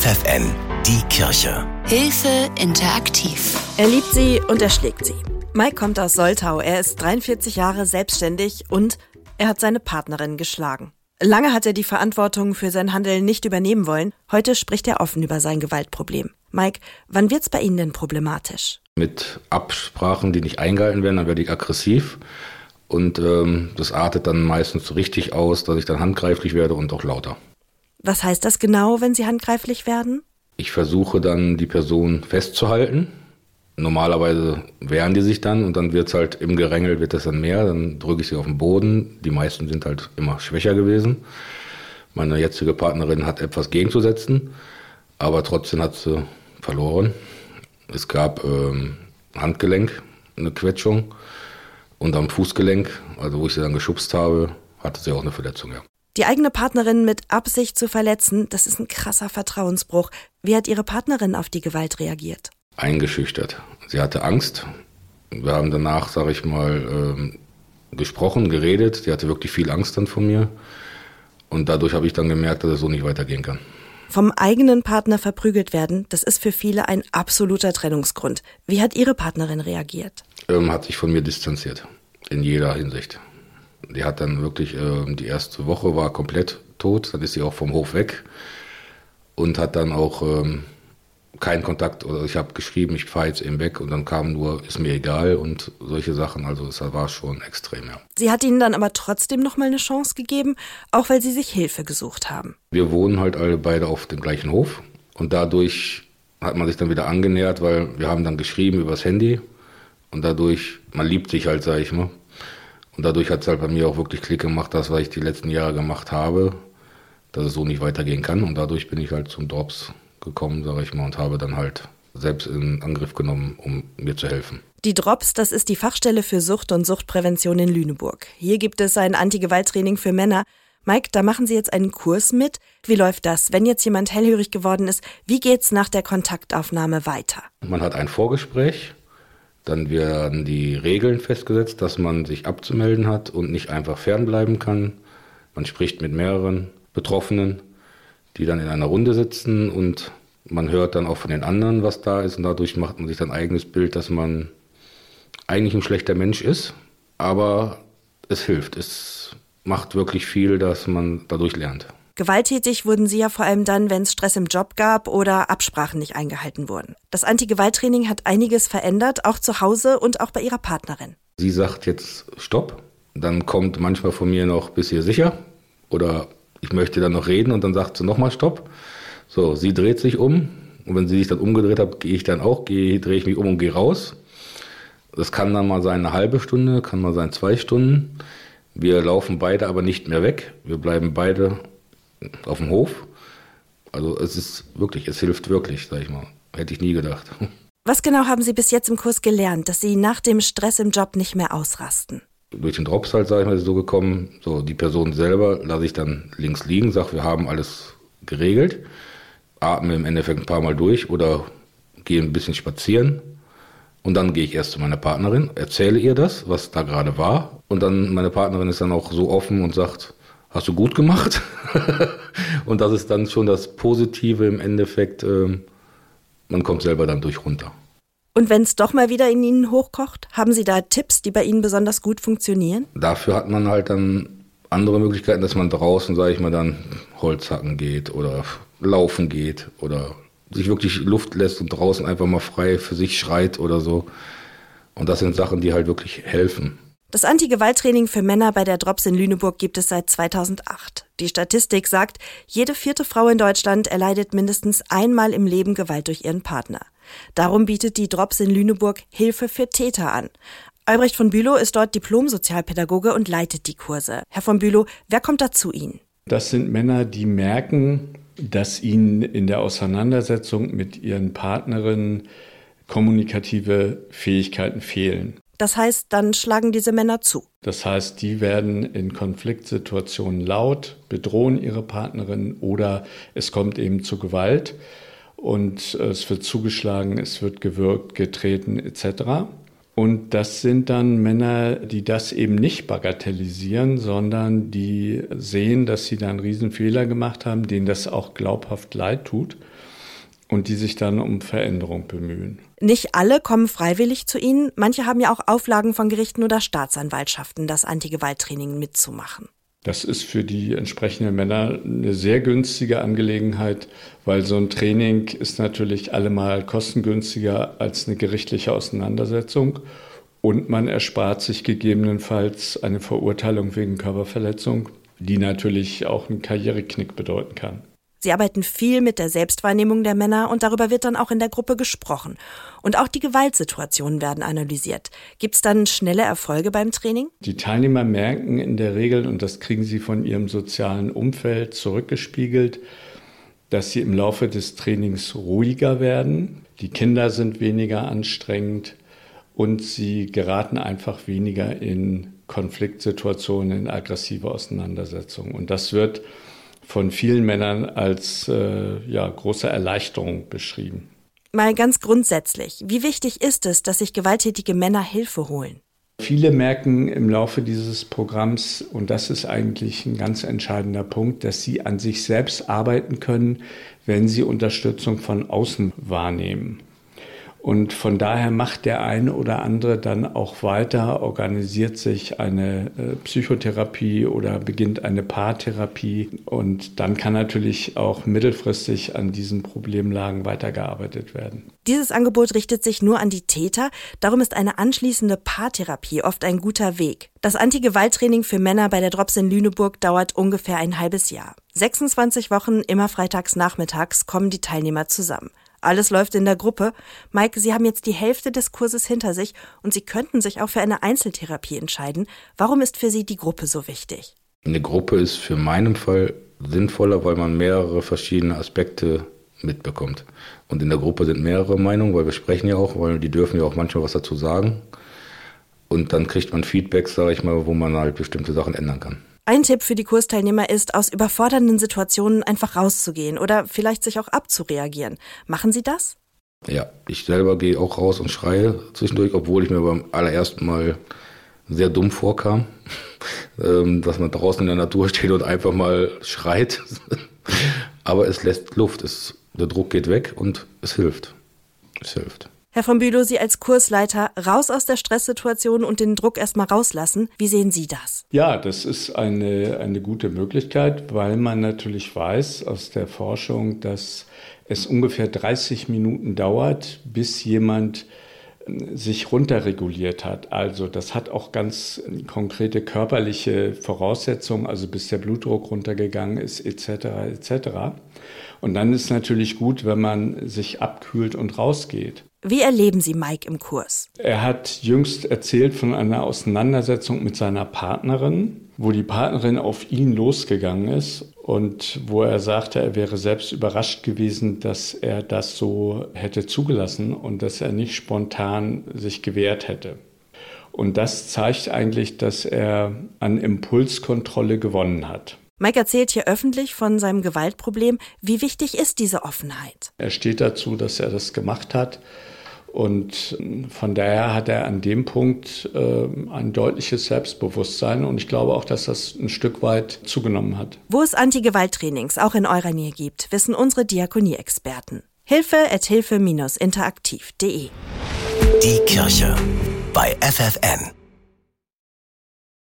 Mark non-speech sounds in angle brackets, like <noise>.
FFN, die Kirche. Hilfe interaktiv. Er liebt sie und er schlägt sie. Mike kommt aus Soltau. Er ist 43 Jahre selbstständig und er hat seine Partnerin geschlagen. Lange hat er die Verantwortung für sein Handeln nicht übernehmen wollen. Heute spricht er offen über sein Gewaltproblem. Mike, wann wird's bei Ihnen denn problematisch? Mit Absprachen, die nicht eingehalten werden, dann werde ich aggressiv. Und ähm, das artet dann meistens so richtig aus, dass ich dann handgreiflich werde und auch lauter. Was heißt das genau, wenn Sie handgreiflich werden? Ich versuche dann, die Person festzuhalten. Normalerweise wehren die sich dann und dann wird es halt im Gerängel wird das dann mehr. Dann drücke ich sie auf den Boden. Die meisten sind halt immer schwächer gewesen. Meine jetzige Partnerin hat etwas gegenzusetzen, aber trotzdem hat sie verloren. Es gab ähm, Handgelenk, eine Quetschung und am Fußgelenk, also wo ich sie dann geschubst habe, hatte sie auch eine Verletzung, ja. Die eigene Partnerin mit Absicht zu verletzen, das ist ein krasser Vertrauensbruch. Wie hat Ihre Partnerin auf die Gewalt reagiert? Eingeschüchtert. Sie hatte Angst. Wir haben danach, sage ich mal, ähm, gesprochen, geredet. Sie hatte wirklich viel Angst dann von mir. Und dadurch habe ich dann gemerkt, dass es so nicht weitergehen kann. Vom eigenen Partner verprügelt werden, das ist für viele ein absoluter Trennungsgrund. Wie hat Ihre Partnerin reagiert? Ähm, hat sich von mir distanziert. In jeder Hinsicht. Die hat dann wirklich, äh, die erste Woche war komplett tot, dann ist sie auch vom Hof weg und hat dann auch ähm, keinen Kontakt oder ich habe geschrieben, ich fahre jetzt eben weg und dann kam nur, ist mir egal und solche Sachen. Also es war schon extrem, ja. Sie hat Ihnen dann aber trotzdem nochmal eine Chance gegeben, auch weil Sie sich Hilfe gesucht haben. Wir wohnen halt alle beide auf dem gleichen Hof und dadurch hat man sich dann wieder angenähert, weil wir haben dann geschrieben übers Handy und dadurch, man liebt sich halt, sage ich mal. Und dadurch hat es halt bei mir auch wirklich Klick gemacht, das, was ich die letzten Jahre gemacht habe, dass es so nicht weitergehen kann. Und dadurch bin ich halt zum Drops gekommen, sage ich mal, und habe dann halt selbst in Angriff genommen, um mir zu helfen. Die Drops, das ist die Fachstelle für Sucht und Suchtprävention in Lüneburg. Hier gibt es ein Antigewalttraining für Männer. Mike, da machen Sie jetzt einen Kurs mit. Wie läuft das? Wenn jetzt jemand hellhörig geworden ist, wie geht's nach der Kontaktaufnahme weiter? Man hat ein Vorgespräch, dann werden die Regeln festgesetzt, dass man sich abzumelden hat und nicht einfach fernbleiben kann. Man spricht mit mehreren Betroffenen, die dann in einer Runde sitzen und man hört dann auch von den anderen, was da ist und dadurch macht man sich dann ein eigenes Bild, dass man eigentlich ein schlechter Mensch ist, aber es hilft. Es macht wirklich viel, dass man dadurch lernt. Gewalttätig wurden sie ja vor allem dann, wenn es Stress im Job gab oder Absprachen nicht eingehalten wurden. Das Anti-Gewalt-Training hat einiges verändert, auch zu Hause und auch bei ihrer Partnerin. Sie sagt jetzt Stopp. Dann kommt manchmal von mir noch, bist du sicher? Oder ich möchte dann noch reden und dann sagt sie nochmal Stopp. So, sie dreht sich um und wenn sie sich dann umgedreht hat, gehe ich dann auch, gehe, drehe ich mich um und gehe raus. Das kann dann mal sein eine halbe Stunde, kann mal sein zwei Stunden. Wir laufen beide aber nicht mehr weg. Wir bleiben beide auf dem Hof. Also es ist wirklich, es hilft wirklich, sag ich mal. Hätte ich nie gedacht. <laughs> Was genau haben Sie bis jetzt im Kurs gelernt, dass Sie nach dem Stress im Job nicht mehr ausrasten? Durch den Drops halt, sag ich mal, ist so gekommen, so die Person selber lasse ich dann links liegen, sage, wir haben alles geregelt, atme im Endeffekt ein paar Mal durch oder gehe ein bisschen spazieren und dann gehe ich erst zu meiner Partnerin, erzähle ihr das, was da gerade war und dann meine Partnerin ist dann auch so offen und sagt, hast du gut gemacht. <laughs> und das ist dann schon das Positive im Endeffekt. Ähm, man kommt selber dann durch runter. Und wenn es doch mal wieder in Ihnen hochkocht, haben Sie da Tipps, die bei Ihnen besonders gut funktionieren? Dafür hat man halt dann andere Möglichkeiten, dass man draußen, sage ich mal, dann Holz hacken geht oder laufen geht oder sich wirklich Luft lässt und draußen einfach mal frei für sich schreit oder so. Und das sind Sachen, die halt wirklich helfen. Das Anti-Gewalt-Training für Männer bei der Drops in Lüneburg gibt es seit 2008. Die Statistik sagt, jede vierte Frau in Deutschland erleidet mindestens einmal im Leben Gewalt durch ihren Partner. Darum bietet die Drops in Lüneburg Hilfe für Täter an. Albrecht von Bülow ist dort Diplom-Sozialpädagoge und leitet die Kurse. Herr von Bülow, wer kommt da zu Ihnen? Das sind Männer, die merken, dass ihnen in der Auseinandersetzung mit ihren Partnerinnen kommunikative Fähigkeiten fehlen. Das heißt, dann schlagen diese Männer zu. Das heißt, die werden in Konfliktsituationen laut, bedrohen ihre Partnerin oder es kommt eben zu Gewalt und es wird zugeschlagen, es wird gewürgt, getreten etc. Und das sind dann Männer, die das eben nicht bagatellisieren, sondern die sehen, dass sie da einen Riesenfehler gemacht haben, denen das auch glaubhaft leid tut und die sich dann um Veränderung bemühen. Nicht alle kommen freiwillig zu Ihnen. Manche haben ja auch Auflagen von Gerichten oder Staatsanwaltschaften, das Antigewalttraining mitzumachen. Das ist für die entsprechenden Männer eine sehr günstige Angelegenheit, weil so ein Training ist natürlich allemal kostengünstiger als eine gerichtliche Auseinandersetzung und man erspart sich gegebenenfalls eine Verurteilung wegen Körperverletzung, die natürlich auch einen Karriereknick bedeuten kann. Sie arbeiten viel mit der Selbstwahrnehmung der Männer und darüber wird dann auch in der Gruppe gesprochen. Und auch die Gewaltsituationen werden analysiert. Gibt es dann schnelle Erfolge beim Training? Die Teilnehmer merken in der Regel, und das kriegen sie von ihrem sozialen Umfeld zurückgespiegelt, dass sie im Laufe des Trainings ruhiger werden. Die Kinder sind weniger anstrengend und sie geraten einfach weniger in Konfliktsituationen, in aggressive Auseinandersetzungen. Und das wird von vielen Männern als äh, ja, große Erleichterung beschrieben. Mal ganz grundsätzlich, wie wichtig ist es, dass sich gewalttätige Männer Hilfe holen? Viele merken im Laufe dieses Programms, und das ist eigentlich ein ganz entscheidender Punkt, dass sie an sich selbst arbeiten können, wenn sie Unterstützung von außen wahrnehmen. Und von daher macht der eine oder andere dann auch weiter, organisiert sich eine äh, Psychotherapie oder beginnt eine Paartherapie. Und dann kann natürlich auch mittelfristig an diesen Problemlagen weitergearbeitet werden. Dieses Angebot richtet sich nur an die Täter. Darum ist eine anschließende Paartherapie oft ein guter Weg. Das Anti-Gewalt-Training für Männer bei der Drops in Lüneburg dauert ungefähr ein halbes Jahr. 26 Wochen, immer freitags nachmittags, kommen die Teilnehmer zusammen. Alles läuft in der Gruppe. Mike, Sie haben jetzt die Hälfte des Kurses hinter sich und Sie könnten sich auch für eine Einzeltherapie entscheiden. Warum ist für Sie die Gruppe so wichtig? Eine Gruppe ist für meinen Fall sinnvoller, weil man mehrere verschiedene Aspekte mitbekommt. Und in der Gruppe sind mehrere Meinungen, weil wir sprechen ja auch, weil die dürfen ja auch manchmal was dazu sagen. Und dann kriegt man Feedback, sage ich mal, wo man halt bestimmte Sachen ändern kann. Ein Tipp für die Kursteilnehmer ist, aus überfordernden Situationen einfach rauszugehen oder vielleicht sich auch abzureagieren. Machen Sie das? Ja, ich selber gehe auch raus und schreie zwischendurch, obwohl ich mir beim allerersten Mal sehr dumm vorkam, <laughs> ähm, dass man draußen in der Natur steht und einfach mal schreit. <laughs> Aber es lässt Luft, es, der Druck geht weg und es hilft. Es hilft. Herr von Bülow, Sie als Kursleiter raus aus der Stresssituation und den Druck erstmal rauslassen. Wie sehen Sie das? Ja, das ist eine, eine gute Möglichkeit, weil man natürlich weiß aus der Forschung, dass es ungefähr 30 Minuten dauert, bis jemand sich runterreguliert hat. Also das hat auch ganz konkrete körperliche Voraussetzungen, also bis der Blutdruck runtergegangen ist etc. etc. Und dann ist natürlich gut, wenn man sich abkühlt und rausgeht. Wie erleben Sie Mike im Kurs? Er hat jüngst erzählt von einer Auseinandersetzung mit seiner Partnerin, wo die Partnerin auf ihn losgegangen ist und wo er sagte, er wäre selbst überrascht gewesen, dass er das so hätte zugelassen und dass er nicht spontan sich gewehrt hätte. Und das zeigt eigentlich, dass er an Impulskontrolle gewonnen hat. Mike erzählt hier öffentlich von seinem Gewaltproblem. Wie wichtig ist diese Offenheit? Er steht dazu, dass er das gemacht hat. Und von daher hat er an dem Punkt äh, ein deutliches Selbstbewusstsein. Und ich glaube auch, dass das ein Stück weit zugenommen hat. Wo es Anti-Gewalt-Trainings auch in eurer Nähe gibt, wissen unsere Diakonie-Experten. Hilfe at hilfe-interaktiv.de Die Kirche bei FFN.